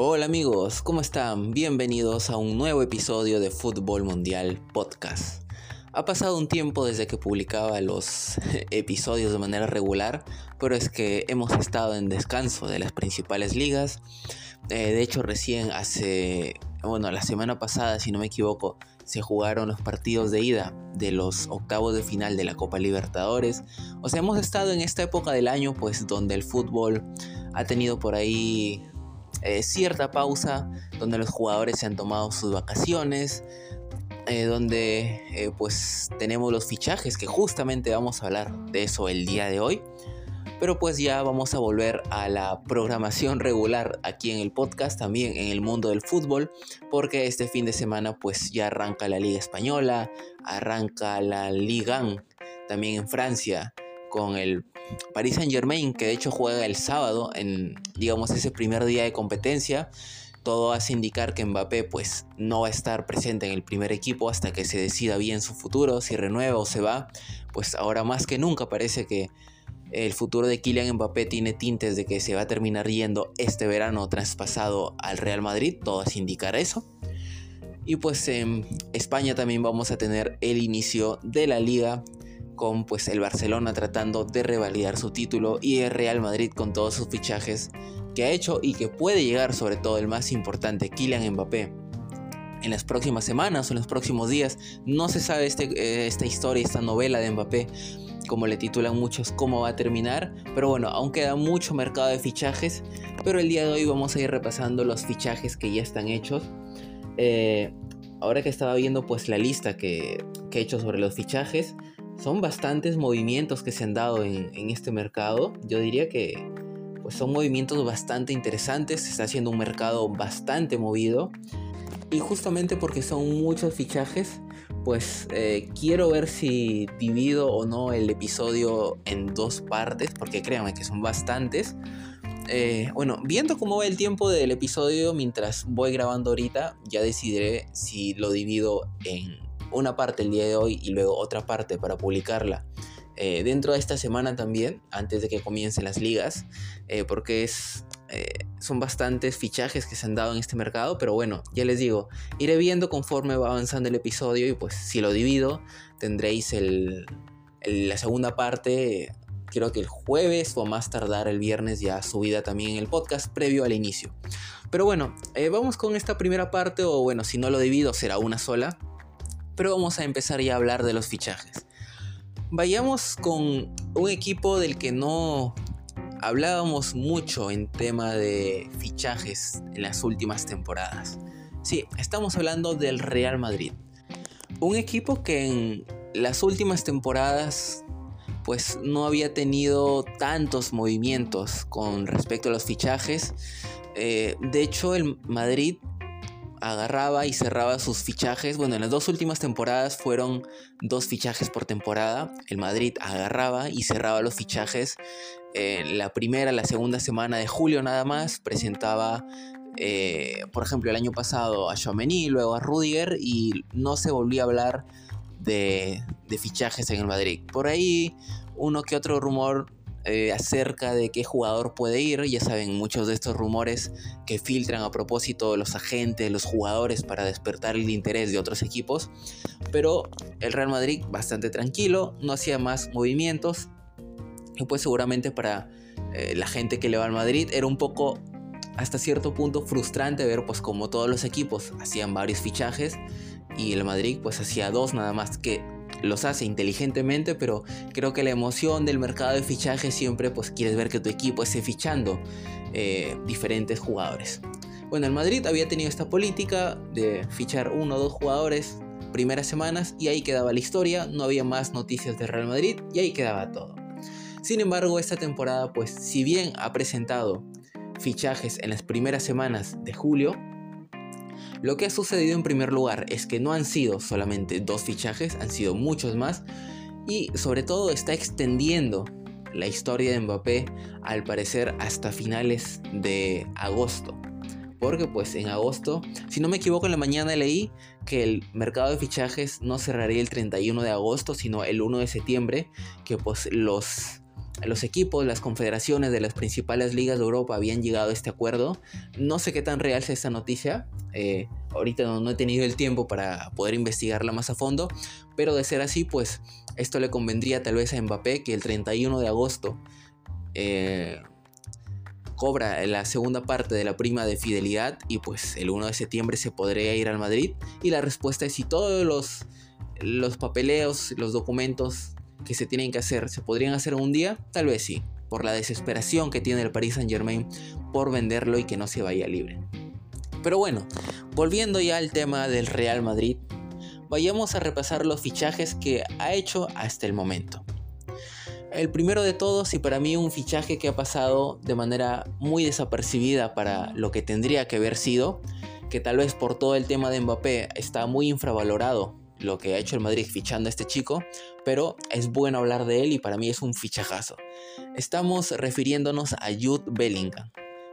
Hola amigos, ¿cómo están? Bienvenidos a un nuevo episodio de Fútbol Mundial Podcast. Ha pasado un tiempo desde que publicaba los episodios de manera regular, pero es que hemos estado en descanso de las principales ligas. Eh, de hecho, recién hace, bueno, la semana pasada, si no me equivoco, se jugaron los partidos de ida de los octavos de final de la Copa Libertadores. O sea, hemos estado en esta época del año, pues, donde el fútbol ha tenido por ahí eh, cierta pausa donde los jugadores se han tomado sus vacaciones, eh, donde eh, pues tenemos los fichajes que justamente vamos a hablar de eso el día de hoy. Pero pues ya vamos a volver a la programación regular aquí en el podcast, también en el mundo del fútbol, porque este fin de semana pues ya arranca la Liga Española, arranca la Liga también en Francia, con el Paris Saint Germain, que de hecho juega el sábado en, digamos, ese primer día de competencia. Todo hace indicar que Mbappé pues no va a estar presente en el primer equipo hasta que se decida bien su futuro, si renueva o se va. Pues ahora más que nunca parece que el futuro de Kylian Mbappé tiene tintes de que se va a terminar yendo este verano traspasado al Real Madrid, todo hace indicar eso. Y pues en España también vamos a tener el inicio de la liga con pues el Barcelona tratando de revalidar su título y el Real Madrid con todos sus fichajes que ha hecho y que puede llegar sobre todo el más importante, Kylian Mbappé. En las próximas semanas o en los próximos días no se sabe este, eh, esta historia, esta novela de Mbappé, como le titulan muchos, cómo va a terminar. Pero bueno, aún queda mucho mercado de fichajes. Pero el día de hoy vamos a ir repasando los fichajes que ya están hechos. Eh, ahora que estaba viendo pues la lista que, que he hecho sobre los fichajes, son bastantes movimientos que se han dado en, este mercado. Yo diría que pues son movimientos bastante interesantes. Se está haciendo un mercado bastante movido. Y justamente porque son muchos fichajes, pues eh, quiero ver si divido o no el episodio en dos partes, porque créanme que son bastantes. Eh, bueno, viendo cómo va el tiempo del episodio mientras voy grabando ahorita, ya decidiré si lo divido en una parte el día de hoy y luego otra parte para publicarla eh, dentro de esta semana también, antes de que comiencen las ligas, eh, porque es, eh, son bastantes fichajes que se han dado en este mercado, pero bueno, ya les digo, iré viendo conforme va avanzando el episodio y pues si lo divido, tendréis el, la segunda parte, creo que el jueves o más tardar el viernes ya subida también en el podcast previo al inicio. Pero bueno, vamos con esta primera parte, o bueno, si no lo divido será una sola, pero vamos a empezar ya a hablar de los fichajes. Vayamos con un equipo del que no hablábamos mucho en tema de fichajes en las últimas temporadas. Sí, estamos hablando del Real Madrid. Un equipo que en las últimas temporadas pues no había tenido tantos movimientos con respecto a los fichajes. Eh, de hecho, el Madrid agarraba y cerraba sus fichajes. Bueno, en las dos últimas temporadas fueron dos fichajes por temporada. El Madrid agarraba y cerraba los fichajes. la primera, la segunda semana de julio nada más presentaba, eh, por ejemplo, el año pasado a Chouameni, luego a Rudiger y no se volvía a hablar de fichajes en el Madrid. Por ahí uno que otro rumor eh, acerca de qué jugador puede ir. Ya saben, muchos de estos rumores que filtran a propósito los agentes, los jugadores para despertar el interés de otros equipos. Pero el Real Madrid bastante tranquilo, no hacía más movimientos. Y pues seguramente para eh, la gente que le va al Madrid era un poco hasta cierto punto frustrante ver pues como todos los equipos hacían varios fichajes y el Madrid pues hacía dos nada más que los hace inteligentemente, pero creo que la emoción del mercado de fichaje siempre pues quieres ver que tu equipo esté fichando eh, diferentes jugadores. Bueno, el Madrid había tenido esta política de fichar uno o dos jugadores primeras semanas y ahí quedaba la historia, no había más noticias de Real Madrid y ahí quedaba todo. Sin embargo, esta temporada pues si bien ha presentado fichajes en las primeras semanas de julio, lo que ha sucedido en primer lugar es que no han sido solamente dos fichajes, han sido muchos más y sobre todo está extendiendo la historia de Mbappé al parecer hasta finales de agosto. Porque pues en agosto, si no me equivoco en la mañana leí que el mercado de fichajes no cerraría el 31 de agosto, sino el 1 de septiembre, que pues los los equipos, las confederaciones de las principales ligas de Europa habían llegado a este acuerdo. No sé qué tan real es esta noticia. Eh, ahorita no, he tenido el tiempo para poder investigarla más a fondo. Pero de ser así, pues esto le convendría tal vez a Mbappé que el 31 de agosto eh, cobra la segunda parte de la prima de fidelidad y pues el 1 de septiembre se podría ir al Madrid. Y la respuesta es si todos los, los papeleos, los documentos que se tienen que hacer se podrían hacer un día, tal vez sí, por la desesperación que tiene el Paris Saint Germain por venderlo y que no se vaya libre. Pero bueno, volviendo ya al tema del Real Madrid, vayamos a repasar los fichajes que ha hecho hasta el momento. El primero de todos y para mí un fichaje que ha pasado de manera muy desapercibida para lo que tendría que haber sido, que tal vez por todo el tema de Mbappé está muy infravalorado lo que ha hecho el Madrid fichando a este chico, pero es bueno hablar de él y para mí es un fichajazo. Estamos refiriéndonos a Jude Bellingham,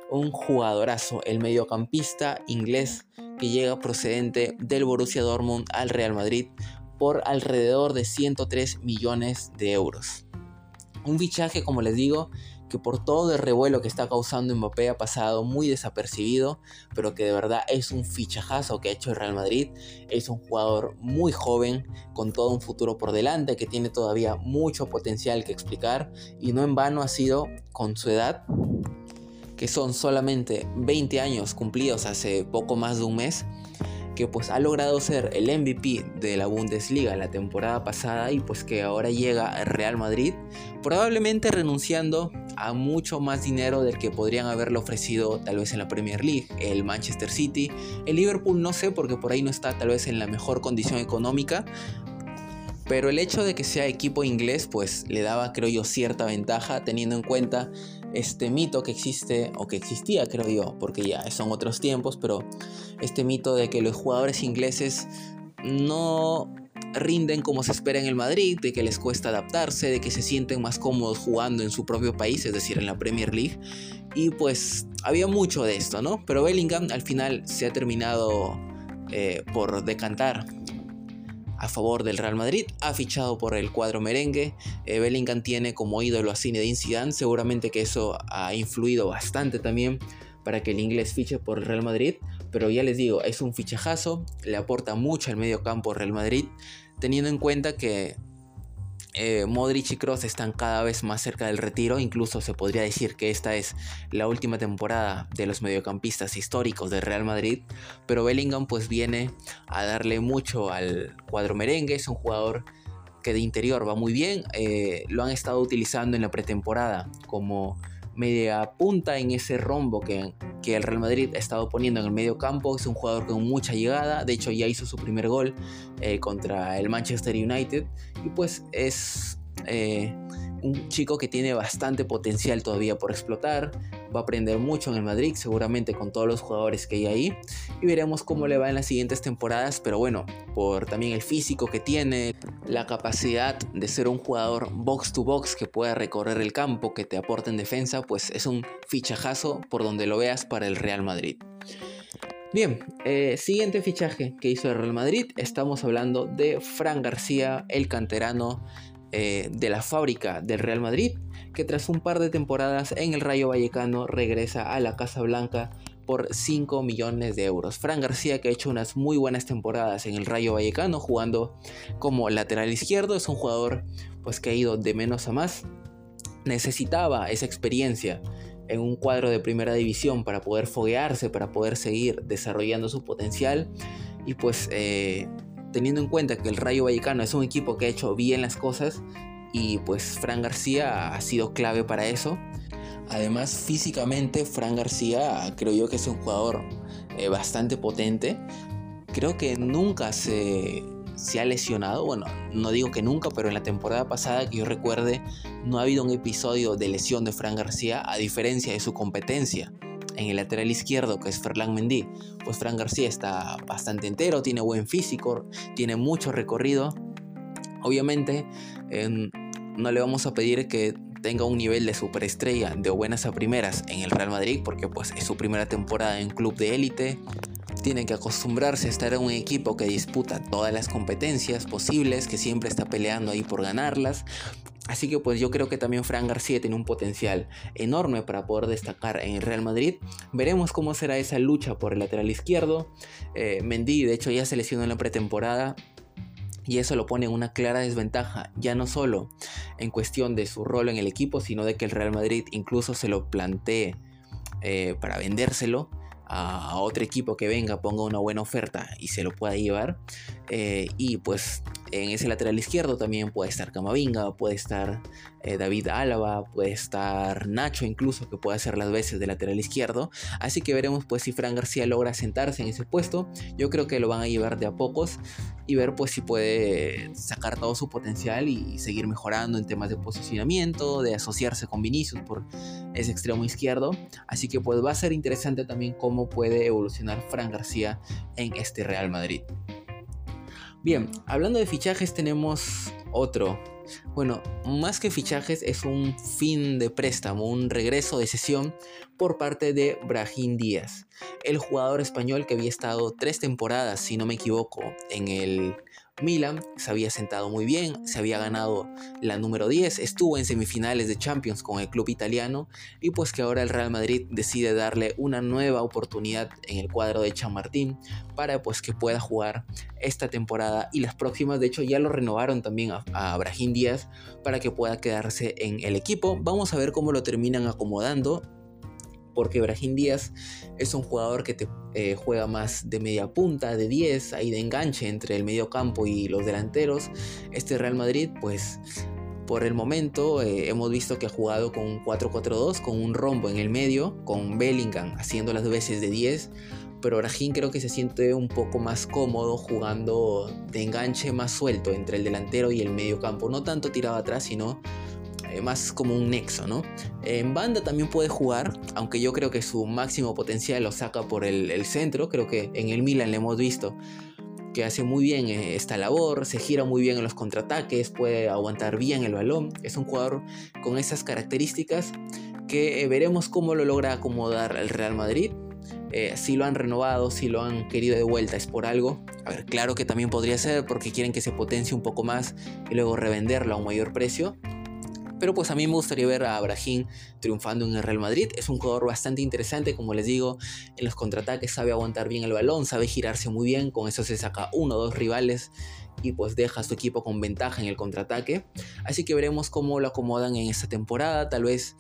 un jugadorazo, el mediocampista inglés que llega procedente del Borussia Dortmund al Real Madrid por alrededor de 103 millones de euros. Un fichaje, como les digo, que por todo el revuelo que está causando Mbappé ha pasado muy desapercibido, pero que de verdad es un fichajazo que ha hecho el Real Madrid. Es un jugador muy joven, con todo un futuro por delante, que tiene todavía mucho potencial que explicar y no en vano ha sido con su edad que son solamente 20 años cumplidos hace poco más de un mes, que pues ha logrado ser el MVP de la Bundesliga la temporada pasada y pues que ahora llega al Real Madrid, probablemente renunciando a mucho más dinero del que podrían haberle ofrecido tal vez en la Premier League, el Manchester City, el Liverpool no sé porque por ahí no está tal vez en la mejor condición económica, pero el hecho de que sea equipo inglés pues le daba creo yo cierta ventaja teniendo en cuenta este mito que existe o que existía creo yo porque ya son otros tiempos pero este mito de que los jugadores ingleses no rinden como se espera en el Madrid, de que les cuesta adaptarse, de que se sienten más cómodos jugando en su propio país, es decir, en la Premier League. Y pues había mucho de esto, ¿no? Pero Bellingham al final se ha terminado eh, por decantar a favor del Real Madrid, ha fichado por el cuadro merengue. Eh, Bellingham tiene como ídolo a Zinedine Zidane, seguramente que eso ha influido bastante también para que el inglés fiche por el Real Madrid, pero ya les digo, es un fichajazo, le aporta mucho al medio campo Real Madrid, teniendo en cuenta que eh, Modric y Kroos están cada vez más cerca del retiro, incluso se podría decir que esta es la última temporada de los mediocampistas históricos del Real Madrid, pero Bellingham pues viene a darle mucho al cuadro merengue, es un jugador que de interior va muy bien, eh, lo han estado utilizando en la pretemporada como media punta en ese rombo que, que, el Real Madrid ha estado poniendo en el medio campo. Es un jugador con mucha llegada. De hecho, ya hizo su primer gol eh, contra el Manchester United. Y pues es eh, un chico que tiene bastante potencial todavía por explotar. Va a aprender mucho en el Madrid, seguramente con todos los jugadores que hay ahí. Y veremos cómo le va en las siguientes temporadas. Pero bueno, por también el físico que tiene, la capacidad de ser un jugador box to box que pueda recorrer el campo, que te aporte en defensa, pues es un fichajazo por donde lo veas para el Real Madrid. Bien, eh, siguiente fichaje que hizo el Real Madrid, estamos hablando de Fran García, el canterano eh, de la fábrica del Real Madrid, que tras un par de temporadas en el Rayo Vallecano regresa a la Casa Blanca por 5 millones de euros. Fran García que ha hecho unas muy buenas temporadas en el Rayo Vallecano jugando como lateral izquierdo, es un jugador pues que ha ido de menos a más. Necesitaba esa experiencia en un cuadro de primera división para poder foguearse, para poder seguir desarrollando su potencial y pues eh, teniendo en cuenta que el Rayo Vallecano es un equipo que ha hecho bien las cosas y pues Fran García ha sido clave para eso. Además, físicamente, Fran García creo yo que es un jugador eh, bastante potente. Creo que nunca se, se ha lesionado. Bueno, no digo que nunca, pero en la temporada pasada que yo recuerde, no ha habido un episodio de lesión de Fran García, a diferencia de su competencia en el lateral izquierdo, que es Ferland Mendy, pues Fran García está bastante entero, tiene buen físico, tiene mucho recorrido. Obviamente, no le vamos a pedir que tenga un nivel de superestrella de buenas a primeras en el Real Madrid, porque pues es su primera temporada en club de élite. Tienen que acostumbrarse a estar en un equipo que disputa todas las competencias posibles, que siempre está peleando ahí por ganarlas. Así que pues yo creo que también Fran García tiene un potencial enorme para poder destacar en el Real Madrid. Veremos cómo será esa lucha por el lateral izquierdo. Eh, Mendy de hecho ya se lesionó en la pretemporada y eso lo pone en una clara desventaja, ya no solo en cuestión de su rol en el equipo, sino de que el Real Madrid incluso se lo plantee eh, para vendérselo a otro equipo que venga, ponga una buena oferta y se lo pueda llevar. Eh, y pues en ese lateral izquierdo también puede estar Camavinga, puede estar eh, David Álava, puede estar Nacho incluso, que puede hacer las veces de lateral izquierdo. Así que veremos pues si Fran García logra sentarse en ese puesto. Yo creo que lo van a llevar de a pocos y ver pues si puede sacar todo su potencial y seguir mejorando en temas de posicionamiento, de asociarse con Vinicius por ese extremo izquierdo. Así que pues va a ser interesante también cómo puede evolucionar Fran García en este Real Madrid. Bien, hablando de fichajes tenemos otro. Bueno, más que fichajes es un fin de préstamo, un regreso de sesión por parte de Brahim Díaz, el jugador español que había estado tres temporadas, si no me equivoco, en el Milan se había sentado muy bien, se había ganado la número 10, estuvo en semifinales de Champions con el club italiano y pues que ahora el Real Madrid decide darle una nueva oportunidad en el cuadro de Chamartín para pues que pueda jugar esta temporada y las próximas, de hecho ya lo renovaron también a, a Brahim Díaz para que pueda quedarse en el equipo. Vamos a ver cómo lo terminan acomodando porque Brahim Díaz es un jugador que te eh, juega más de media punta, de 10, ahí de enganche entre el medio campo y los delanteros. Este Real Madrid, pues por el momento eh, hemos visto que ha jugado con un 4-4-2, con un rombo en el medio, con Bellingham haciendo las veces de 10. Pero Brahim creo que se siente un poco más cómodo jugando de enganche más suelto entre el delantero y el medio campo. No tanto tirado atrás, sino eh, más como un nexo, ¿no? En banda también puede jugar, aunque yo creo que su máximo potencial lo saca por el, centro, creo que en el Milan le hemos visto que hace muy bien eh, esta labor, se gira muy bien en los contraataques, puede aguantar bien el balón, es un jugador con esas características que eh, veremos cómo lo logra acomodar el Real Madrid. si lo han renovado, si lo han querido de vuelta, es por algo. A ver, claro que también podría ser porque quieren que se potencie un poco más y luego revenderlo a un mayor precio. Pero pues a mí me gustaría ver a Brahim triunfando en el Real Madrid. Es un jugador bastante interesante, como les digo, en los contraataques sabe aguantar bien el balón, sabe girarse muy bien, con eso se saca uno o dos rivales y pues deja a su equipo con ventaja en el contraataque. Así que veremos cómo lo acomodan en esta temporada. Tal vez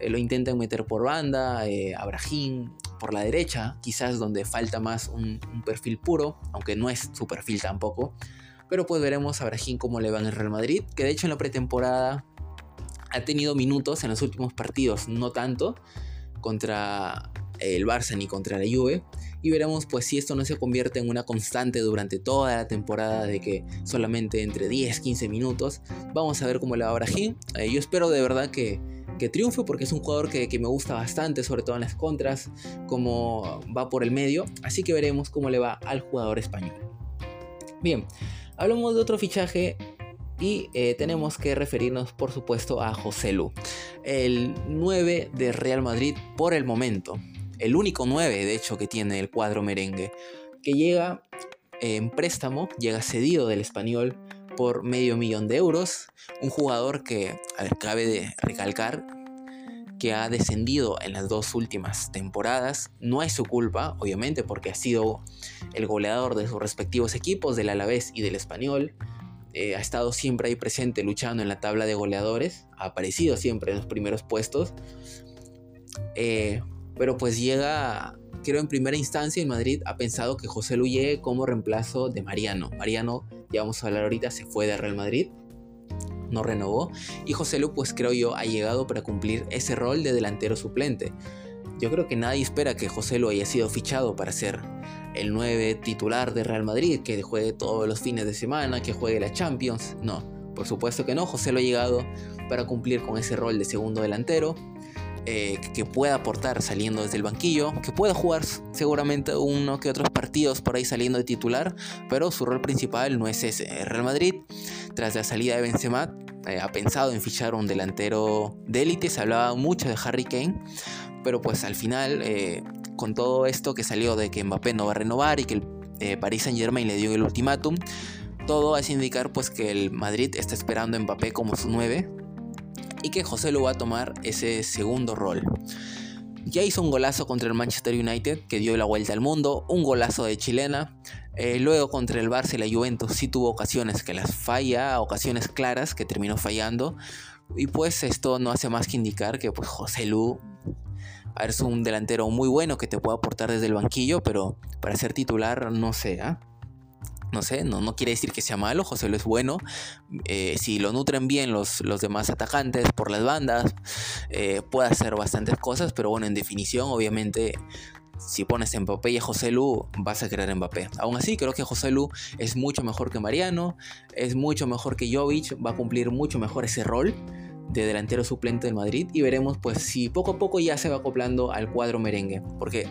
eh, lo intenten meter por banda, eh, a Brahim por la derecha, quizás donde falta más un, perfil puro, aunque no es su perfil tampoco. Pero pues veremos a Brahim cómo le va en el Real Madrid, que de hecho en la pretemporada ha tenido minutos en los últimos partidos, no tanto contra el Barça ni contra la Juve. Y veremos pues si esto no se convierte en una constante durante toda la temporada de que solamente entre 10, 15 minutos. Vamos a ver cómo le va a Brahim. Eh, yo espero de verdad que, que triunfe porque es un jugador que, que, me gusta bastante, sobre todo en las contras, como va por el medio. Así que veremos cómo le va al jugador español. Bien, hablamos de otro fichaje y eh, tenemos que referirnos, por supuesto, a José Lu, el 9 de Real Madrid por el momento. El único 9, de hecho, que tiene el cuadro merengue. Que llega en préstamo, llega cedido del español por medio millón de euros. Un jugador que, cabe de recalcar, que ha descendido en las dos últimas temporadas. No es su culpa, obviamente, porque ha sido el goleador de sus respectivos equipos, del Alavés y del Español. Eh, ha estado siempre ahí presente luchando en la tabla de goleadores, ha aparecido siempre en los primeros puestos, eh, pero pues llega, creo en primera instancia en Madrid ha pensado que José Lu llegue como reemplazo de Mariano. Mariano, ya vamos a hablar ahorita, se fue de Real Madrid, no renovó, y José Lu pues creo yo ha llegado para cumplir ese rol de delantero suplente. Yo creo que nadie espera que José Lu haya sido fichado para ser el 9 titular de Real Madrid, que juegue todos los fines de semana, que juegue la Champions. No, por supuesto que no. José lo ha llegado para cumplir con ese rol de segundo delantero, eh, que pueda aportar saliendo desde el banquillo, que pueda jugar seguramente uno que otros partidos por ahí saliendo de titular, pero su rol principal no es ese. Real Madrid, tras la salida de Benzema, eh, ha pensado en fichar un delantero de élite, se hablaba mucho de Harry Kane, pero pues al final... Eh, con todo esto que salió de que Mbappé no va a renovar y que el eh, Paris Saint Germain le dio el ultimátum, todo hace indicar pues que el Madrid está esperando a Mbappé como su 9 y que José lo va a tomar ese segundo rol. Ya hizo un golazo contra el Manchester United que dio la vuelta al mundo, un golazo de chilena. Eh, luego contra el Barça y la Juventus sí tuvo ocasiones que las falla, ocasiones claras que terminó fallando. Y pues esto no hace más que indicar que pues José Lu es un delantero muy bueno que te puede aportar desde el banquillo, pero para ser titular no sé. ¿ah? No sé, no, no quiere decir que sea malo, José Lu es bueno. Eh, si lo nutren bien los, los demás atacantes por las bandas, eh, puede hacer bastantes cosas, pero bueno, en definición, obviamente, si pones a Mbappé y a José Lu, vas a querer Mbappé. Aún así, creo que José Lu es mucho mejor que Mariano, es mucho mejor que Jovic, va a cumplir mucho mejor ese rol de delantero suplente del Madrid y veremos pues si poco a poco ya se va acoplando al cuadro merengue, porque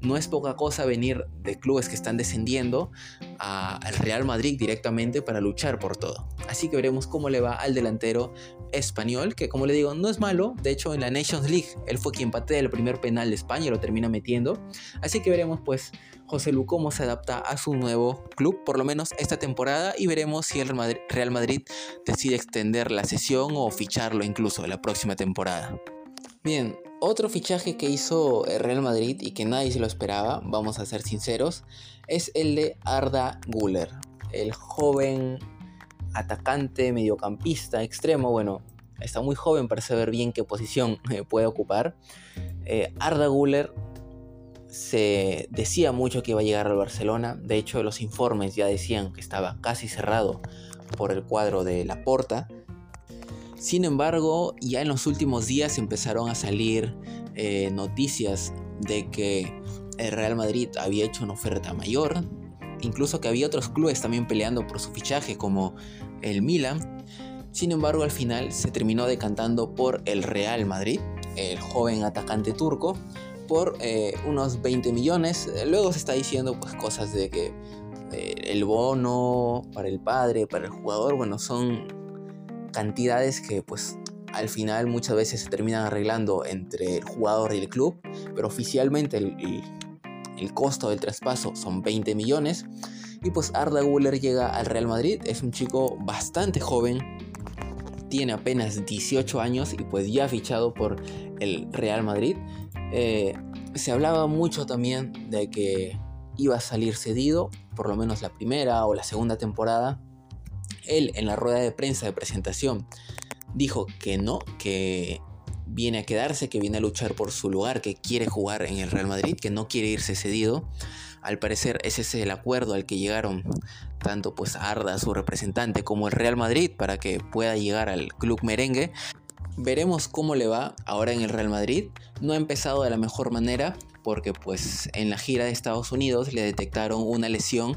no es poca cosa venir de clubes que están descendiendo al Real Madrid directamente para luchar por todo. Así que veremos cómo le va al delantero español, que como le digo, no es malo. De hecho, en la Nations League, él fue quien patea el primer penal de España y lo termina metiendo. Así que veremos pues José Lu cómo se adapta a su nuevo club, por lo menos esta temporada, y veremos si el Real Madrid decide extender la sesión o ficharlo incluso la próxima temporada. Bien, otro fichaje que hizo el Real Madrid y que nadie se lo esperaba, vamos a ser sinceros, es el de Arda Guller, el joven atacante, mediocampista, extremo, bueno, está muy joven para saber bien qué posición eh, puede ocupar. Eh, Arda Guller se decía mucho que iba a llegar al Barcelona, de hecho los informes ya decían que estaba casi cerrado por el cuadro de la Porta. Sin embargo, ya en los últimos días empezaron a salir eh, noticias de que el Real Madrid había hecho una oferta mayor, incluso que había otros clubes también peleando por su fichaje como el Milan. Sin embargo, al final se terminó decantando por el Real Madrid, el joven atacante turco, por eh, unos 20 millones. Luego se está diciendo pues cosas de que eh, el bono para el padre, para el jugador, bueno, son cantidades que pues al final muchas veces se terminan arreglando entre el jugador y el club, pero oficialmente el, el, costo del traspaso son 20 millones. Y pues Arda Güler llega al Real Madrid, es un chico bastante joven, tiene apenas 18 años y pues ya fichado por el Real Madrid. Eh, se hablaba mucho también de que iba a salir cedido, por lo menos la primera o la segunda temporada, él en la rueda de prensa de presentación dijo que no, que viene a quedarse, que viene a luchar por su lugar, que quiere jugar en el Real Madrid, que no quiere irse cedido. Al parecer ese es el acuerdo al que llegaron tanto pues Arda, su representante, como el Real Madrid para que pueda llegar al club merengue. Veremos cómo le va ahora en el Real Madrid. No ha empezado de la mejor manera porque pues en la gira de Estados Unidos le detectaron una lesión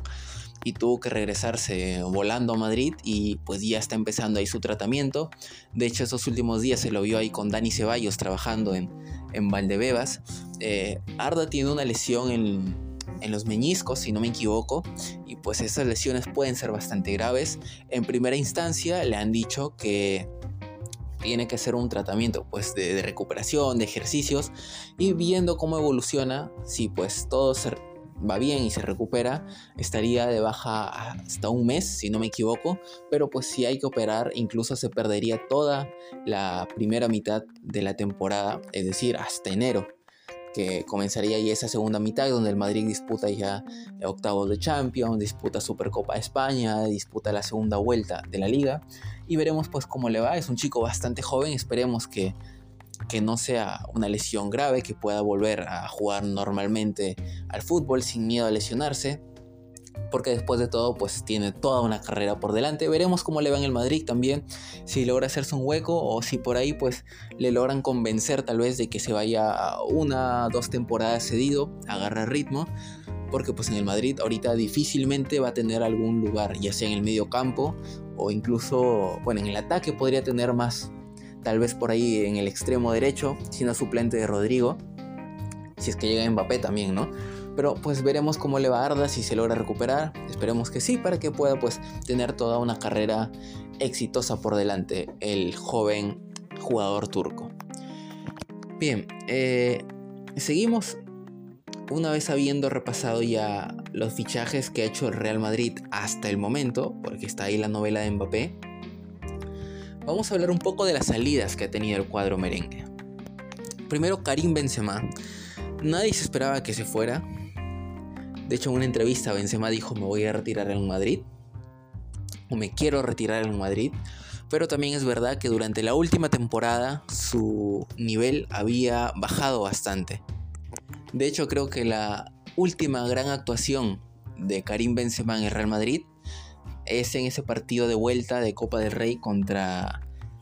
y tuvo que regresarse volando a Madrid y pues ya está empezando ahí su tratamiento. De hecho, esos últimos días se lo vio ahí con Dani Ceballos trabajando en, en Valdebebas. Eh, Arda tiene una lesión en, en los meñiscos, si no me equivoco, y pues esas lesiones pueden ser bastante graves. En primera instancia le han dicho que tiene que hacer un tratamiento pues de, de recuperación, de ejercicios y viendo cómo evoluciona, si pues todo se va bien y se recupera, estaría de baja hasta un mes, si no me equivoco, pero pues si hay que operar, incluso se perdería toda la primera mitad de la temporada, es decir, hasta enero que comenzaría ya esa segunda mitad donde el Madrid disputa ya octavos de Champions, disputa Supercopa de España, disputa la segunda vuelta de la liga y veremos pues cómo le va. Es un chico bastante joven, esperemos que que no sea una lesión grave, que pueda volver a jugar normalmente al fútbol sin miedo a lesionarse. Porque después de todo, pues tiene toda una carrera por delante. Veremos cómo le va en el Madrid también. Si logra hacerse un hueco o si por ahí, pues le logran convencer tal vez de que se vaya una, dos temporadas cedido, agarra ritmo porque pues en el Madrid ahorita difícilmente va a tener algún lugar, ya sea en el medio campo o incluso, bueno, en el ataque podría tener más, tal vez por ahí en el extremo derecho, siendo suplente de Rodrigo, si es que llega Mbappé también, ¿no? Pero pues veremos cómo le va a Arda, si se logra recuperar, esperemos que sí, para que pueda pues tener toda una carrera exitosa por delante el joven jugador turco. Bien, eh, seguimos una vez habiendo repasado ya los fichajes que ha hecho el Real Madrid hasta el momento, porque está ahí la novela de Mbappé, vamos a hablar un poco de las salidas que ha tenido el cuadro merengue. Primero Karim Benzema. Nadie se esperaba que se fuera. De hecho, en una entrevista Benzema dijo me voy a retirar en Madrid. O me quiero retirar en Madrid. Pero también es verdad que durante la última temporada su nivel había bajado bastante. De hecho, creo que la última gran actuación de Karim Benzema en el Real Madrid es en ese partido de vuelta de Copa del Rey contra,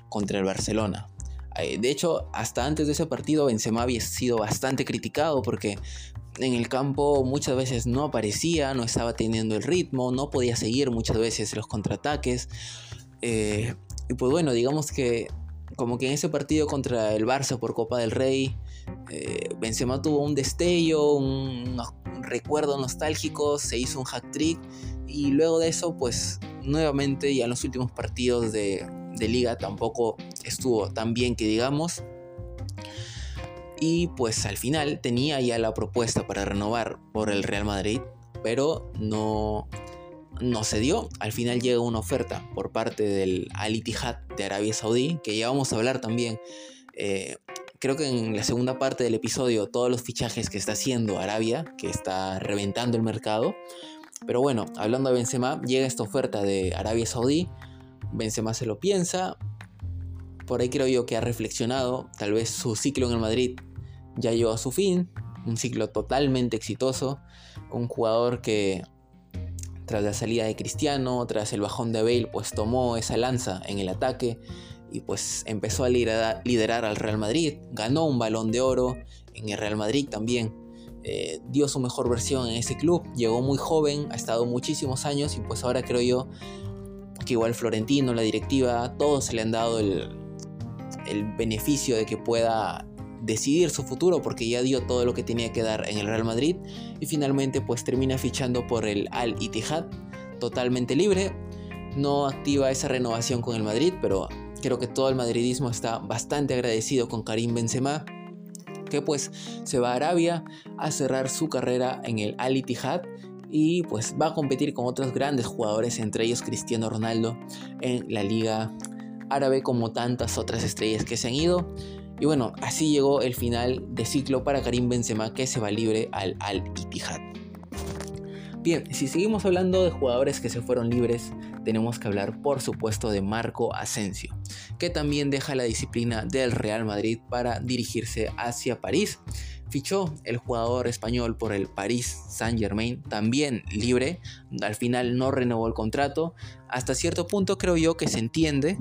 contra el Barcelona. Eh, de hecho, hasta antes de ese partido Benzema había sido bastante criticado porque en el campo muchas veces no aparecía, no estaba teniendo el ritmo, no podía seguir muchas veces los contraataques. Eh, y pues bueno, digamos que como que en ese partido contra el Barça por Copa del Rey, eh, Benzema tuvo un destello, un, recuerdo nostálgico, se hizo un hack trick y luego de eso pues nuevamente ya en los últimos partidos de, de liga tampoco estuvo tan bien que digamos. Y pues al final tenía ya la propuesta para renovar por el Real Madrid, pero no, no se dio. Al final llega una oferta por parte del Al Ittihad de Arabia Saudí, que ya vamos a hablar también eh, creo que en la segunda parte del episodio todos los fichajes que está haciendo Arabia, que está reventando el mercado. Pero bueno, hablando de Benzema, llega esta oferta de Arabia Saudí. Benzema se lo piensa. Por ahí creo yo que ha reflexionado. Tal vez su ciclo en el Madrid ya llegó a su fin. Un ciclo totalmente exitoso. Un jugador que tras la salida de Cristiano, tras el bajón de Bale, pues tomó esa lanza en el ataque y pues empezó a liderar, al Real Madrid, ganó un balón de oro en el Real Madrid también, eh, dio su mejor versión en ese club, llegó muy joven, ha estado muchísimos años y pues ahora creo yo que igual Florentino, la directiva, todos se le han dado el, el beneficio de que pueda decidir su futuro porque ya dio todo lo que tenía que dar en el Real Madrid y finalmente pues termina fichando por el Al Ittihad totalmente libre no activa esa renovación con el Madrid pero Creo que todo el madridismo está bastante agradecido con Karim Benzema, que pues se va a Arabia a cerrar su carrera en el Al Ittihad y pues va a competir con otros grandes jugadores, entre ellos Cristiano Ronaldo, en la liga árabe como tantas otras estrellas que se han ido. Y bueno, así llegó el final de ciclo para Karim Benzema que se va libre al Al Ittihad. Bien, si seguimos hablando de jugadores que se fueron libres, tenemos que hablar por supuesto de Marco Asensio, que también deja la disciplina del Real Madrid para dirigirse hacia París. Fichó el jugador español por el Paris Saint Germain, también libre, al final no renovó el contrato. Hasta cierto punto creo yo que se entiende,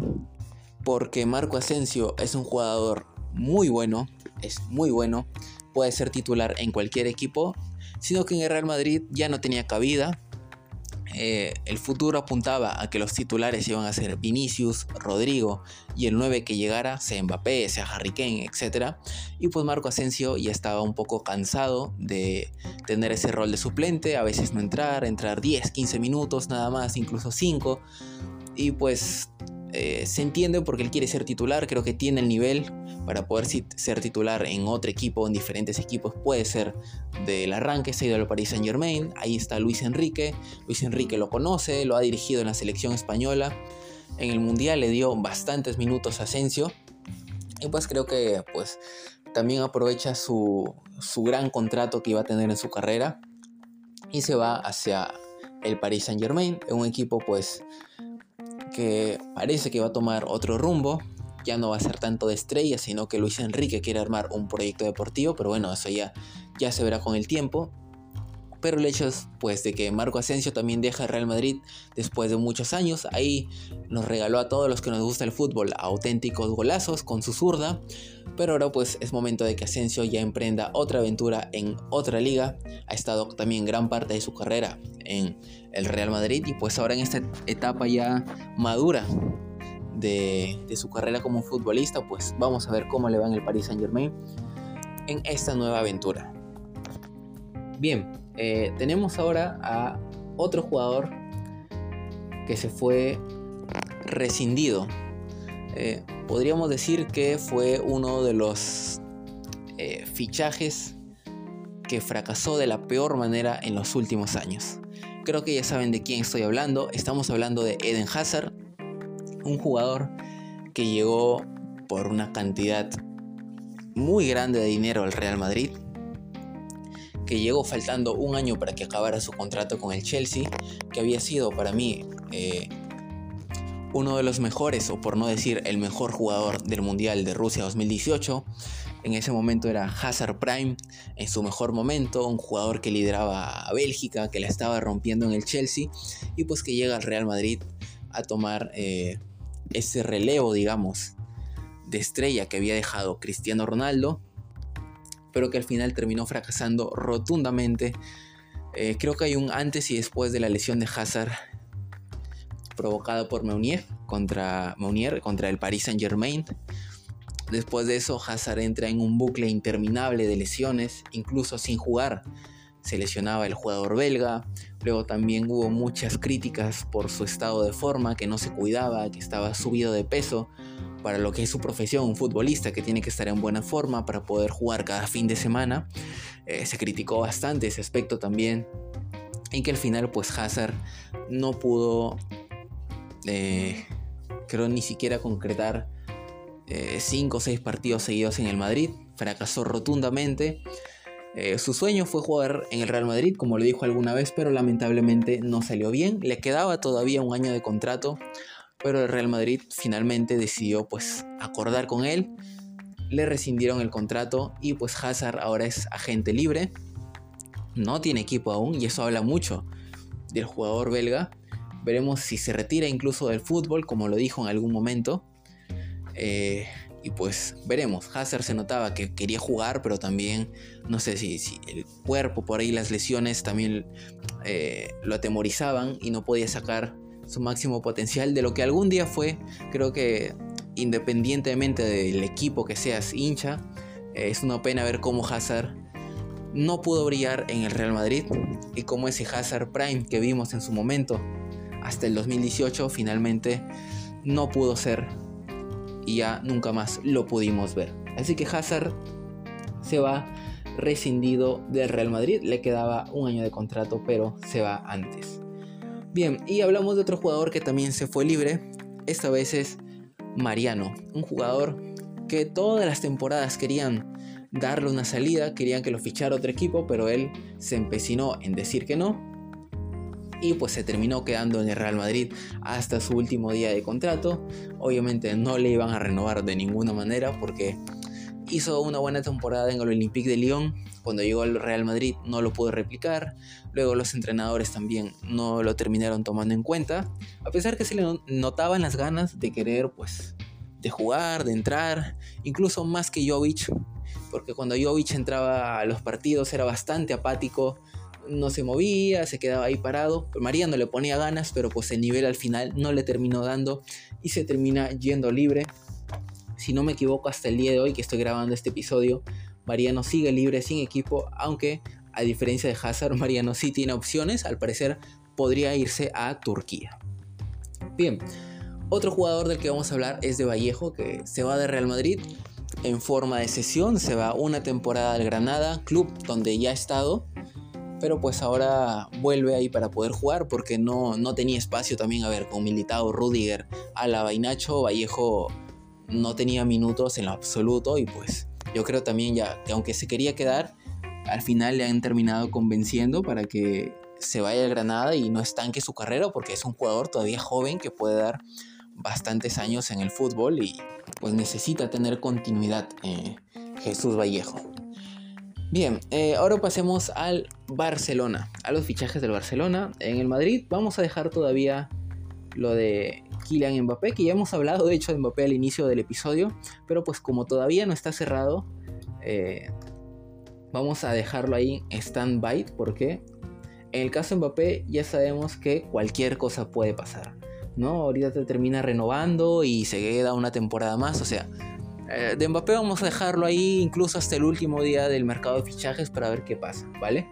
porque Marco Asensio es un jugador muy bueno, es muy bueno, puede ser titular en cualquier equipo sino que en el Real Madrid ya no tenía cabida. Eh, el futuro apuntaba a que los titulares iban a ser Vinicius, Rodrigo y el 9 que llegara, sea Mbappé, sea Harry Kane, etc. Y pues Marco Asensio ya estaba un poco cansado de tener ese rol de suplente, a veces no entrar, entrar 10, 15 minutos nada más, incluso 5. Y pues eh, se entiende porque él quiere ser titular, creo que tiene el nivel para poder ser titular en otro equipo, en diferentes equipos, puede ser del arranque, se ha ido al Paris Saint Germain, ahí está Luis Enrique, Luis Enrique lo conoce, lo ha dirigido en la selección española, en el Mundial le dio bastantes minutos a Asensio, y pues creo que pues también aprovecha su, su gran contrato que iba a tener en su carrera y se va hacia el Paris Saint Germain, un equipo pues que parece que va a tomar otro rumbo. Ya no va a ser tanto de estrella, sino que Luis Enrique quiere armar un proyecto deportivo, pero bueno, eso ya, ya se verá con el tiempo. Pero el hecho es pues de que Marco Asensio también deja el Real Madrid después de muchos años. Ahí nos regaló a todos los que nos gusta el fútbol auténticos golazos con su zurda. Pero ahora pues es momento de que Asensio ya emprenda otra aventura en otra liga. Ha estado también gran parte de su carrera en el Real Madrid y pues ahora en esta etapa ya madura de, de su carrera como futbolista pues vamos a ver cómo le va en el Paris Saint Germain en esta nueva aventura. Bien, eh, tenemos ahora a otro jugador que se fue rescindido. Eh, podríamos decir que fue uno de los eh, fichajes que fracasó de la peor manera en los últimos años. Creo que ya saben de quién estoy hablando. Estamos hablando de Eden Hazard, un jugador que llegó por una cantidad muy grande de dinero al Real Madrid, que llegó faltando un año para que acabara su contrato con el Chelsea, que había sido para mí eh, uno de los mejores, o por no decir el mejor jugador del Mundial de Rusia 2018. En ese momento era Hazard Prime, en su mejor momento, un jugador que lideraba a Bélgica, que la estaba rompiendo en el Chelsea, y pues que llega al Real Madrid a tomar eh, ese relevo, digamos, de estrella que había dejado Cristiano Ronaldo, pero que al final terminó fracasando rotundamente. Eh, creo que hay un antes y después de la lesión de Hazard provocada por Meunier contra, Meunier contra el Paris Saint Germain. Después de eso, Hazard entra en un bucle interminable de lesiones, incluso sin jugar. Se lesionaba el jugador belga, luego también hubo muchas críticas por su estado de forma, que no se cuidaba, que estaba subido de peso, para lo que es su profesión, un futbolista que tiene que estar en buena forma para poder jugar cada fin de semana. Eh, se criticó bastante ese aspecto también. En que al final pues Hazard no pudo, eh, creo ni siquiera concretar 5 eh, o 6 partidos seguidos en el Madrid. Fracasó rotundamente. su sueño fue jugar en el Real Madrid, como lo dijo alguna vez, pero lamentablemente no salió bien. Le quedaba todavía un año de contrato pero el Real Madrid finalmente decidió pues acordar con él, le rescindieron el contrato y pues Hazard ahora es agente libre, no tiene equipo aún y eso habla mucho del jugador belga. Veremos si se retira incluso del fútbol, como lo dijo en algún momento. Eh, y pues veremos. Hazard se notaba que quería jugar, pero también no sé si, el cuerpo, por ahí las lesiones también eh, lo atemorizaban y no podía sacar su máximo potencial de lo que algún día fue. Creo que independientemente del equipo que seas hincha, eh, es una pena ver cómo Hazard no pudo brillar en el Real Madrid y cómo ese Hazard Prime que vimos en su momento hasta el 2018 finalmente no pudo ser y ya nunca más lo pudimos ver. Así que Hazard se va rescindido del Real Madrid, le quedaba un año de contrato pero se va antes. Bien, y hablamos de otro jugador que también se fue libre. Esta vez es Mariano, un jugador que todas las temporadas querían darle una salida, querían que lo fichara otro equipo, pero él se empecinó en decir que no. Y pues se terminó quedando en el Real Madrid hasta su último día de contrato. Obviamente no le iban a renovar de ninguna manera porque hizo una buena temporada en el Olympique de Lyon. Cuando llegó al Real Madrid no lo pudo replicar. Luego los entrenadores también no lo terminaron tomando en cuenta. A pesar que se le notaban las ganas de querer, pues, de jugar, de entrar. Incluso más que Jovic. Porque cuando Jovic entraba a los partidos era bastante apático. No se movía, se quedaba ahí parado. Mariano le ponía ganas, pero pues el nivel al final no le terminó dando. Y se termina yendo libre si no me equivoco, hasta el día de hoy que estoy grabando este episodio, Mariano sigue libre sin equipo, aunque a diferencia de Hazard, Mariano sí tiene opciones, al parecer podría irse a Turquía. Bien, otro jugador del que vamos a hablar es de Vallejo, que se va de Real Madrid en forma de sesión, se va una temporada al Granada, club donde ya ha estado, pero pues ahora vuelve ahí para poder jugar porque no, no tenía espacio también, a ver, con Militao, Rudiger, Alaba y Nacho, Vallejo no tenía minutos en lo absoluto y pues yo creo también ya que aunque se quería quedar, al final le han terminado convenciendo para que se vaya a Granada y no estanque su carrera porque es un jugador todavía joven que puede dar bastantes años en el fútbol y pues necesita tener continuidad eh, Jesús Vallejo. Bien, eh, ahora pasemos al Barcelona, a los fichajes del Barcelona. En el Madrid vamos a dejar todavía lo de Kylian Mbappé, que ya hemos hablado de hecho de Mbappé al inicio del episodio, pero pues como todavía no está cerrado, eh, vamos a dejarlo ahí en stand-by porque en el caso de Mbappé ya sabemos que cualquier cosa puede pasar, ¿no? Ahorita te termina renovando y se queda una temporada más, o sea, eh, de Mbappé vamos a dejarlo ahí incluso hasta el último día del mercado de fichajes para ver qué pasa, ¿vale?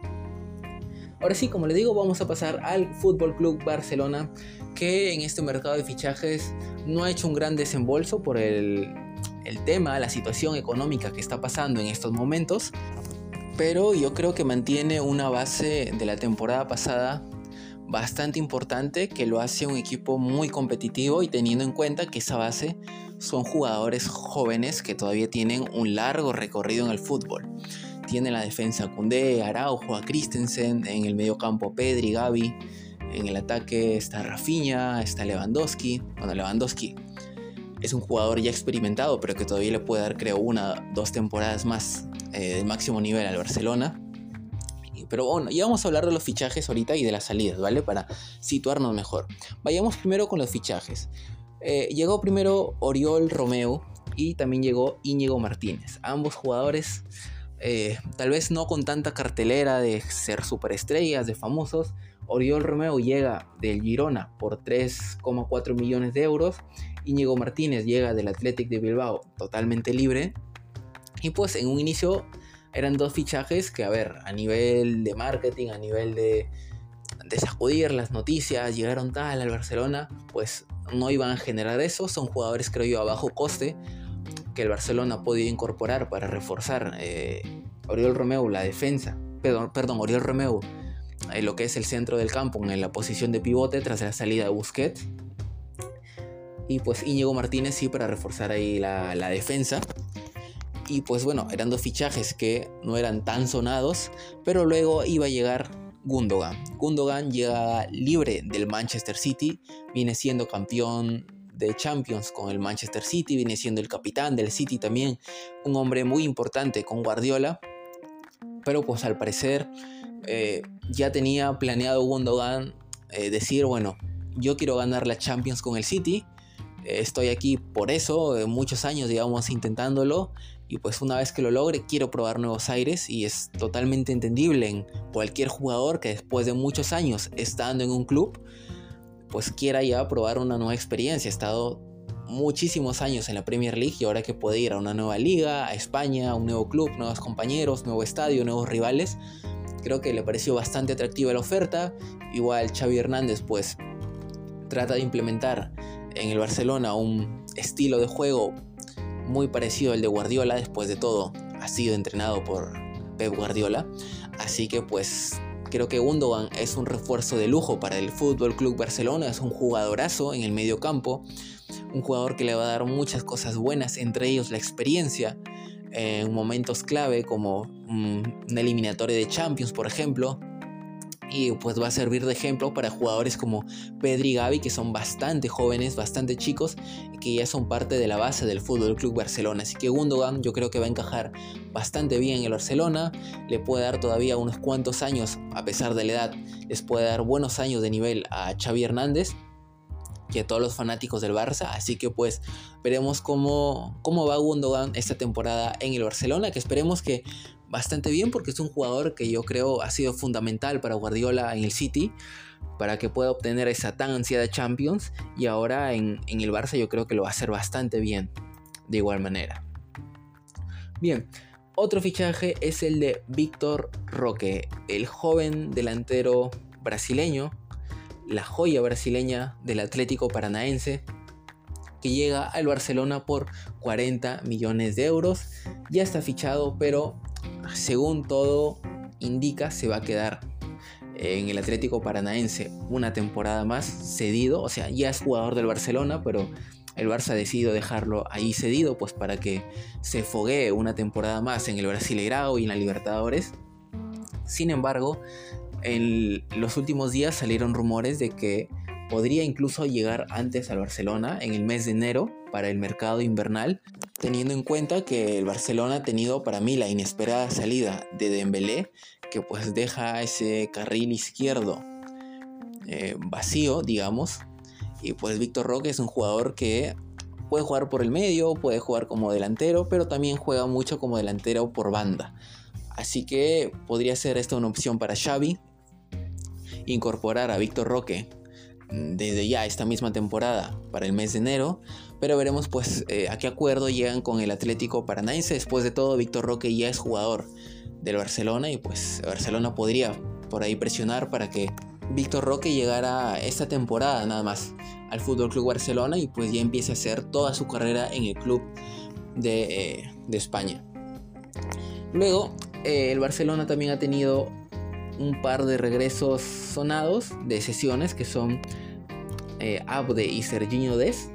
Ahora sí, como le digo, vamos a pasar al Fútbol Club Barcelona, que en este mercado de fichajes no ha hecho un gran desembolso por el, tema, la situación económica que está pasando en estos momentos. pero yo creo que mantiene una base de la temporada pasada bastante importante que lo hace un equipo muy competitivo y teniendo en cuenta que esa base son jugadores jóvenes que todavía tienen un largo recorrido en el fútbol. Tiene la defensa Cundé, Araujo, a Christensen, en el medio campo Pedri, Gaby, en el ataque está Rafinha, está Lewandowski. Bueno, Lewandowski es un jugador ya experimentado, pero que todavía le puede dar, creo, una, dos temporadas más eh, de máximo nivel al Barcelona. Pero bueno, ya vamos a hablar de los fichajes ahorita y de las salidas, ¿vale? Para situarnos mejor. Vayamos primero con los fichajes. Eh, llegó primero Oriol Romeo y también llegó Íñigo Martínez. Ambos jugadores, eh, tal vez no con tanta cartelera de ser superestrellas, de famosos. Oriol Romeo llega del Girona por 3,4 millones de euros. Íñigo Martínez llega del Athletic de Bilbao totalmente libre. Y pues en un inicio eran dos fichajes que, a ver, a nivel de marketing, a nivel de, sacudir las noticias, llegaron tal al Barcelona, pues no iban a generar eso. Son jugadores, creo yo, a bajo coste que el Barcelona ha podido incorporar para reforzar eh, Oriol Romeo, la defensa. Perdón, perdón Oriol Romeo, eh, lo que es el centro del campo, en la posición de pivote tras la salida de Busquets. Y pues Íñigo Martínez sí para reforzar ahí la, la defensa. Y pues bueno, eran dos fichajes que no eran tan sonados, pero luego iba a llegar Gundogan. Gundogan llega libre del Manchester City, viene siendo campeón de Champions con el Manchester City, viene siendo el capitán del City también, un hombre muy importante con Guardiola, pero pues al parecer eh, ya tenía planeado Gundogan eh, decir, bueno, yo quiero ganar la Champions con el City, estoy aquí por eso, muchos años digamos intentándolo y pues una vez que lo logre quiero probar nuevos aires y es totalmente entendible en cualquier jugador que después de muchos años estando en un club pues quiera ya probar una nueva experiencia. Ha estado muchísimos años en la Premier League y ahora que puede ir a una nueva liga, a España, a un nuevo club, nuevos compañeros, nuevo estadio, nuevos rivales, creo que le pareció bastante atractiva la oferta. Igual Xavi Hernández pues trata de implementar en el Barcelona un estilo de juego muy parecido al de Guardiola, después de todo ha sido entrenado por Pep Guardiola, así que pues creo que Gundogan es un refuerzo de lujo para el Fútbol Club Barcelona, es un jugadorazo en el medio campo, un jugador que le va a dar muchas cosas buenas, entre ellos la experiencia en momentos clave como un eliminatorio de Champions, por ejemplo, y pues va a servir de ejemplo para jugadores como Pedri y Gavi que son bastante jóvenes, bastante chicos y que ya son parte de la base del Fútbol Club Barcelona. Así que Gundogan yo creo que va a encajar bastante bien en el Barcelona, le puede dar todavía unos cuantos años a pesar de la edad, les puede dar buenos años de nivel a Xavi Hernández a todos los fanáticos del Barça. Así que pues veremos cómo, cómo va Gundogan esta temporada en el Barcelona, que esperemos que bastante bien porque es un jugador que yo creo ha sido fundamental para Guardiola en el City para que pueda obtener esa tan ansiada Champions y ahora en, en, el Barça yo creo que lo va a hacer bastante bien de igual manera. Bien, otro fichaje es el de Víctor Roque, el joven delantero brasileño, la joya brasileña del Atlético Paranaense, que llega al Barcelona por 40 millones de euros. Ya está fichado, pero según todo indica, se va a quedar en el Atlético Paranaense una temporada más cedido. O sea, ya es jugador del Barcelona, pero el Barça ha decidido dejarlo ahí cedido, pues para que se foguee una temporada más en el Brasileirao y en la Libertadores. Sin embargo, en los últimos días salieron rumores de que podría incluso llegar antes al Barcelona en el mes de enero para el mercado invernal, teniendo en cuenta que el Barcelona ha tenido para mí la inesperada salida de Dembélé, que pues deja ese carril izquierdo eh, vacío, digamos, y pues Víctor Roque es un jugador que puede jugar por el medio, puede jugar como delantero, pero también juega mucho como delantero por banda. Así que podría ser esta una opción para Xavi, incorporar a Víctor Roque desde ya esta misma temporada para el mes de enero, pero veremos pues eh, a qué acuerdo llegan con el Atlético Paranaense. Después de todo, Víctor Roque ya es jugador del Barcelona y pues Barcelona podría por ahí presionar para que Víctor Roque llegara esta temporada nada más al Fútbol Club Barcelona y pues ya empiece a hacer toda su carrera en el club de, eh, de España. Luego eh, el Barcelona también ha tenido un par de regresos sonados de sesiones que son eh, Abde y Serginho Dest.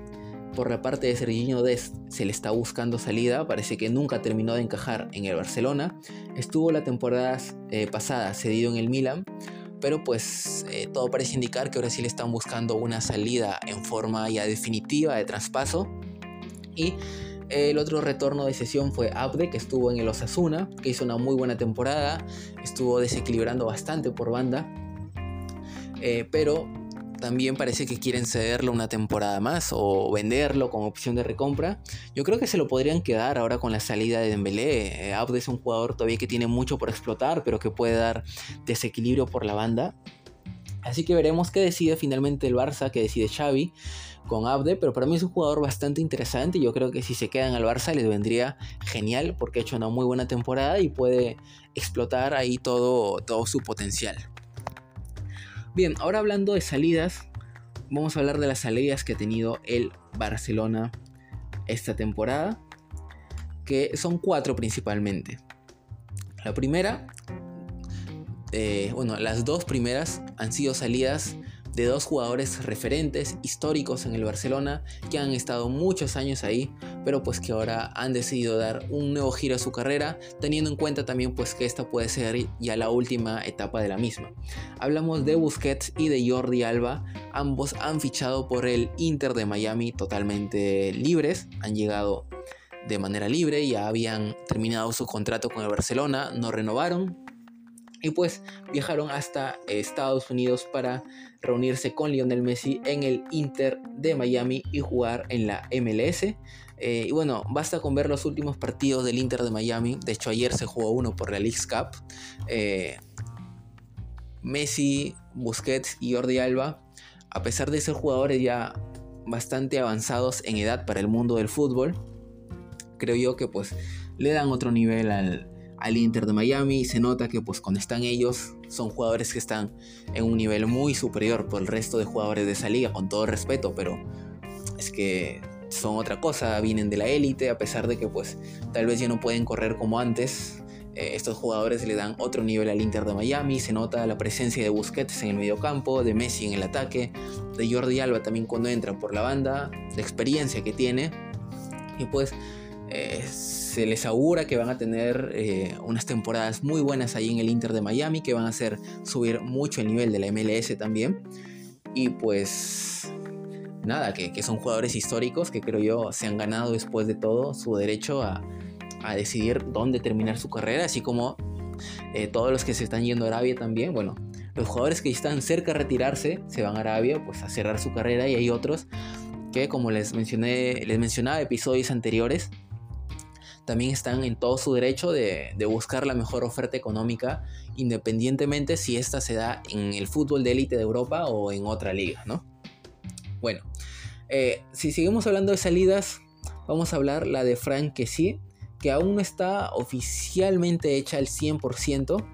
Por la parte de Serginho Dest se le está buscando salida, parece que nunca terminó de encajar en el Barcelona. Estuvo la temporada eh, pasada cedido en el Milan, pero pues eh, todo parece indicar que ahora sí le están buscando una salida en forma ya definitiva de traspaso. Y el otro retorno de sesión fue Abde, que estuvo en el Osasuna, que hizo una muy buena temporada, estuvo desequilibrando bastante por banda, pero también parece que quieren cederlo una temporada más o venderlo con opción de recompra. Yo creo que se lo podrían quedar ahora con la salida de Dembélé. Eh, Abde es un jugador todavía que tiene mucho por explotar, pero que puede dar desequilibrio por la banda. Así que veremos qué decide finalmente el Barça, qué decide Xavi con Abde, pero para mí es un jugador bastante interesante y yo creo que si se quedan al Barça les vendría genial porque ha hecho una muy buena temporada y puede explotar ahí todo, todo su potencial. Bien, ahora hablando de salidas, vamos a hablar de las salidas que ha tenido el Barcelona esta temporada, que son cuatro principalmente. La primera, eh, bueno, las dos primeras han sido salidas de dos jugadores referentes históricos en el Barcelona que han estado muchos años ahí, pero pues que ahora han decidido dar un nuevo giro a su carrera, teniendo en cuenta también pues que esta puede ser ya la última etapa de la misma. Hablamos de Busquets y de Jordi Alba, ambos han fichado por el Inter de Miami totalmente libres, han llegado de manera libre, ya habían terminado su contrato con el Barcelona, no renovaron, y pues viajaron hasta Estados Unidos para reunirse con Lionel Messi en el Inter de Miami y jugar en la MLS. Eh, y bueno, basta con ver los últimos partidos del Inter de Miami. De hecho, ayer se jugó uno por la League's Cup. Eh, Messi, Busquets y Jordi Alba, a pesar de ser jugadores ya bastante avanzados en edad para el mundo del fútbol, creo yo que pues le dan otro nivel al, al Inter de Miami. Se nota que pues cuando están ellos son jugadores que están en un nivel muy superior por el resto de jugadores de esa liga, con todo respeto, pero es que son otra cosa, vienen de la élite, a pesar de que pues tal vez ya no pueden correr como antes. Eh, estos jugadores le dan otro nivel al Inter de Miami, se nota la presencia de Busquets en el mediocampo, de Messi en el ataque, de Jordi Alba también cuando entran por la banda, la experiencia que tiene. Y pues eh, se les augura que van a tener eh, unas temporadas muy buenas ahí en el Inter de Miami, que van a hacer subir mucho el nivel de la MLS también. Y pues nada, que, son jugadores históricos que creo yo se han ganado después de todo su derecho a, decidir dónde terminar su carrera, así como eh, todos los que se están yendo a Arabia también. Bueno, los jugadores que están cerca de retirarse se van a Arabia pues a cerrar su carrera y hay otros que como les mencioné, les mencionaba episodios anteriores, también están en todo su derecho de, buscar la mejor oferta económica, independientemente si esta se da en el fútbol de élite de Europa o en otra liga, ¿no? Bueno, eh, si seguimos hablando de salidas, vamos a hablar la de Frank sí, que aún no está oficialmente hecha al 100%,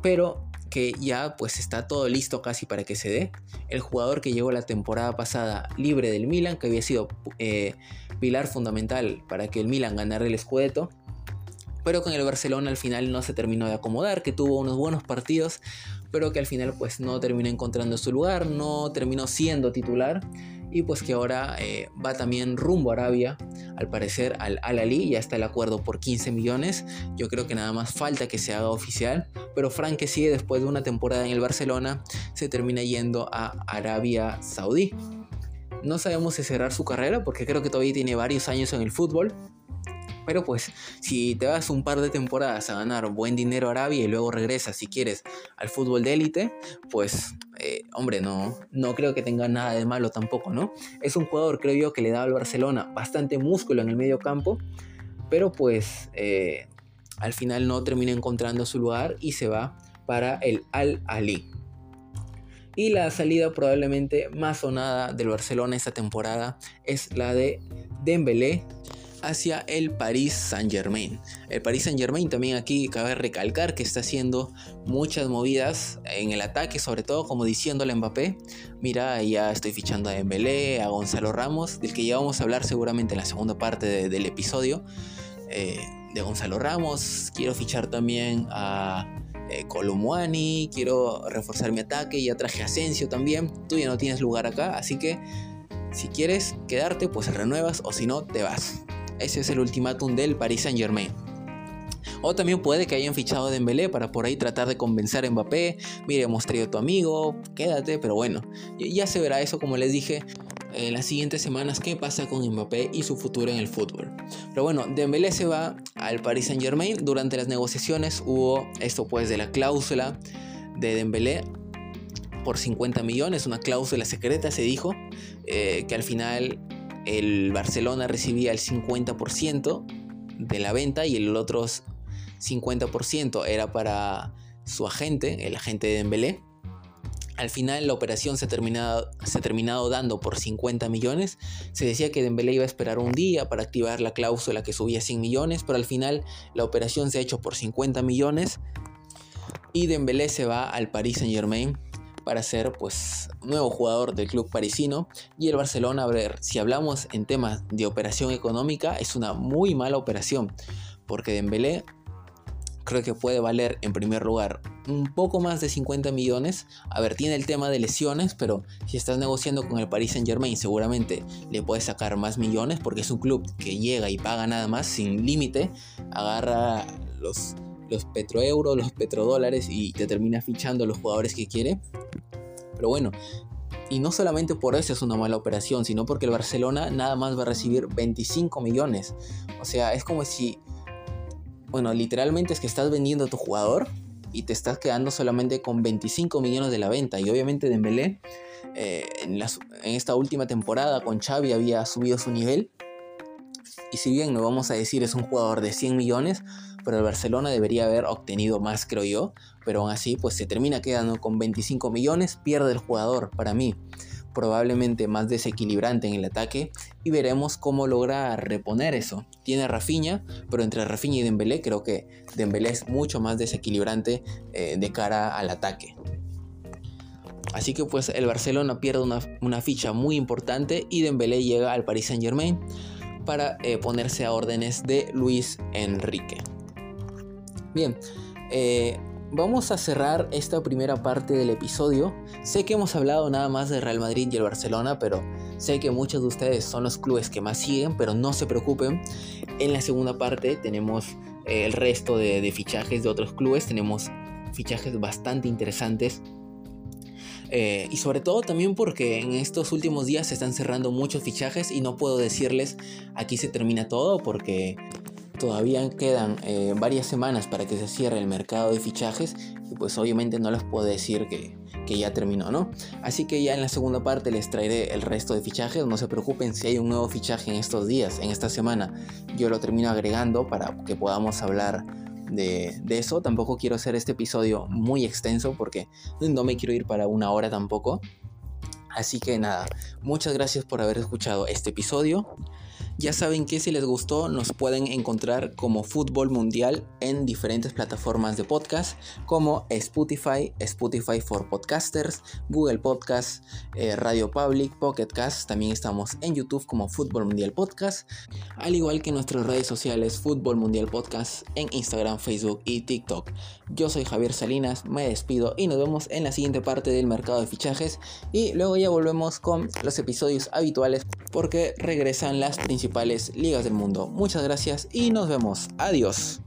pero que ya pues está todo listo casi para que se dé. El jugador que llegó la temporada pasada libre del Milan, que había sido eh, pilar fundamental para que el Milan ganara el Scudetto, pero con el Barcelona al final no se terminó de acomodar, que tuvo unos buenos partidos, pero que al final pues no terminó encontrando su lugar, no terminó siendo titular y pues que ahora eh, va también rumbo a Arabia, al parecer al Al Ali, ya está el acuerdo por 15 millones, yo creo que nada más falta que se haga oficial, pero Frank que sigue después de una temporada en el Barcelona se termina yendo a Arabia Saudí. No sabemos si cerrar su carrera porque creo que todavía tiene varios años en el fútbol, pero pues si te vas un par de temporadas a ganar buen dinero a Arabia y luego regresas si quieres al fútbol de élite, pues eh, hombre, no, no creo que tenga nada de malo tampoco, ¿no? Es un jugador, creo yo, que le da al Barcelona bastante músculo en el medio campo, pero pues eh, al final no termina encontrando su lugar y se va para el Al Ali. Y la salida probablemente más sonada del Barcelona esta temporada es la de Dembélé hacia el Paris Saint Germain. El Paris Saint Germain también aquí cabe recalcar que está haciendo muchas movidas en el ataque, sobre todo como diciéndole a Mbappé, mira, ya estoy fichando a Dembélé, a Gonzalo Ramos, del que ya vamos a hablar seguramente en la segunda parte del episodio. Eh, de Gonzalo Ramos, quiero fichar también a eh, quiero reforzar mi ataque, ya traje Asensio también, tú ya no tienes lugar acá, así que si quieres quedarte, pues renuevas o si no, te vas. Ese es el ultimátum del Paris Saint Germain. O también puede que hayan fichado a Dembélé para por ahí tratar de convencer a Mbappé. Mire, hemos traído a tu amigo, quédate, pero bueno, ya se verá eso como les dije en las siguientes semanas qué pasa con Mbappé y su futuro en el fútbol. Pero bueno, Dembélé se va al Paris Saint Germain. Durante las negociaciones hubo esto pues de la cláusula de Dembélé por 50 millones, una cláusula secreta se dijo, eh, que al final el Barcelona recibía el 50% de la venta y el otro 50% era para su agente, el agente de Dembélé. Al final la operación se ha, terminado, se terminado dando por 50 millones. Se decía que Dembélé iba a esperar un día para activar la cláusula que subía 100 millones, pero al final la operación se ha hecho por 50 millones y Dembélé se va al Paris Saint-Germain para ser pues nuevo jugador del club parisino y el Barcelona, a ver, si hablamos en temas de operación económica, es una muy mala operación porque Dembélé creo que puede valer en primer lugar un poco más de 50 millones. A ver, tiene el tema de lesiones, pero si estás negociando con el Paris Saint Germain seguramente le puedes sacar más millones porque es un club que llega y paga nada más sin límite, agarra los, los petroeuros, los petrodólares y te termina fichando los jugadores que quiere. Pero bueno, y no solamente por eso es una mala operación, sino porque el Barcelona nada más va a recibir 25 millones. O sea, es como si bueno, literalmente es que estás vendiendo a tu jugador y te estás quedando solamente con 25 millones de la venta. Y obviamente Dembélé eh, en, en esta última temporada con Xavi había subido su nivel. Y si bien no vamos a decir es un jugador de 100 millones, pero el Barcelona debería haber obtenido más, creo yo. Pero aún así, pues se termina quedando con 25 millones, pierde el jugador para mí probablemente más desequilibrante en el ataque y veremos cómo logra reponer eso. Tiene Rafinha, pero entre Rafinha y Dembélé creo que Dembélé es mucho más desequilibrante eh, de cara al ataque. Así que pues el Barcelona pierde una, ficha muy importante y Dembélé llega al Paris Saint Germain para eh, ponerse a órdenes de Luis Enrique. Bien, eh, vamos a cerrar esta primera parte del episodio. Sé que hemos hablado nada más de Real Madrid y el Barcelona, pero sé que muchos de ustedes son los clubes que más siguen, pero no se preocupen. En la segunda parte tenemos eh, el resto de, fichajes de otros clubes, tenemos fichajes bastante interesantes. Eh, y sobre todo también porque en estos últimos días se están cerrando muchos fichajes y no puedo decirles aquí se termina todo porque todavía quedan eh, varias semanas para que se cierre el mercado de fichajes y pues obviamente no les puedo decir que, que, ya terminó, ¿no? Así que ya en la segunda parte les traeré el resto de fichajes, no se preocupen si hay un nuevo fichaje en estos días, en esta semana, yo lo termino agregando para que podamos hablar de, de eso, tampoco quiero hacer este episodio muy extenso porque no me quiero ir para una hora tampoco. Así que nada, muchas gracias por haber escuchado este episodio. Ya saben que si les gustó nos pueden encontrar como Fútbol Mundial en diferentes plataformas de podcast como Spotify, Spotify for Podcasters, Google Podcast, eh, Radio Public, Pocket Cast. También estamos en YouTube como Fútbol Mundial Podcast, al igual que nuestras redes sociales Fútbol Mundial Podcast en Instagram, Facebook y TikTok. Yo soy Javier Salinas, me despido y nos vemos en la siguiente parte del mercado de fichajes y luego ya volvemos con los episodios habituales porque regresan las ligas del mundo. Muchas gracias y nos vemos. Adiós.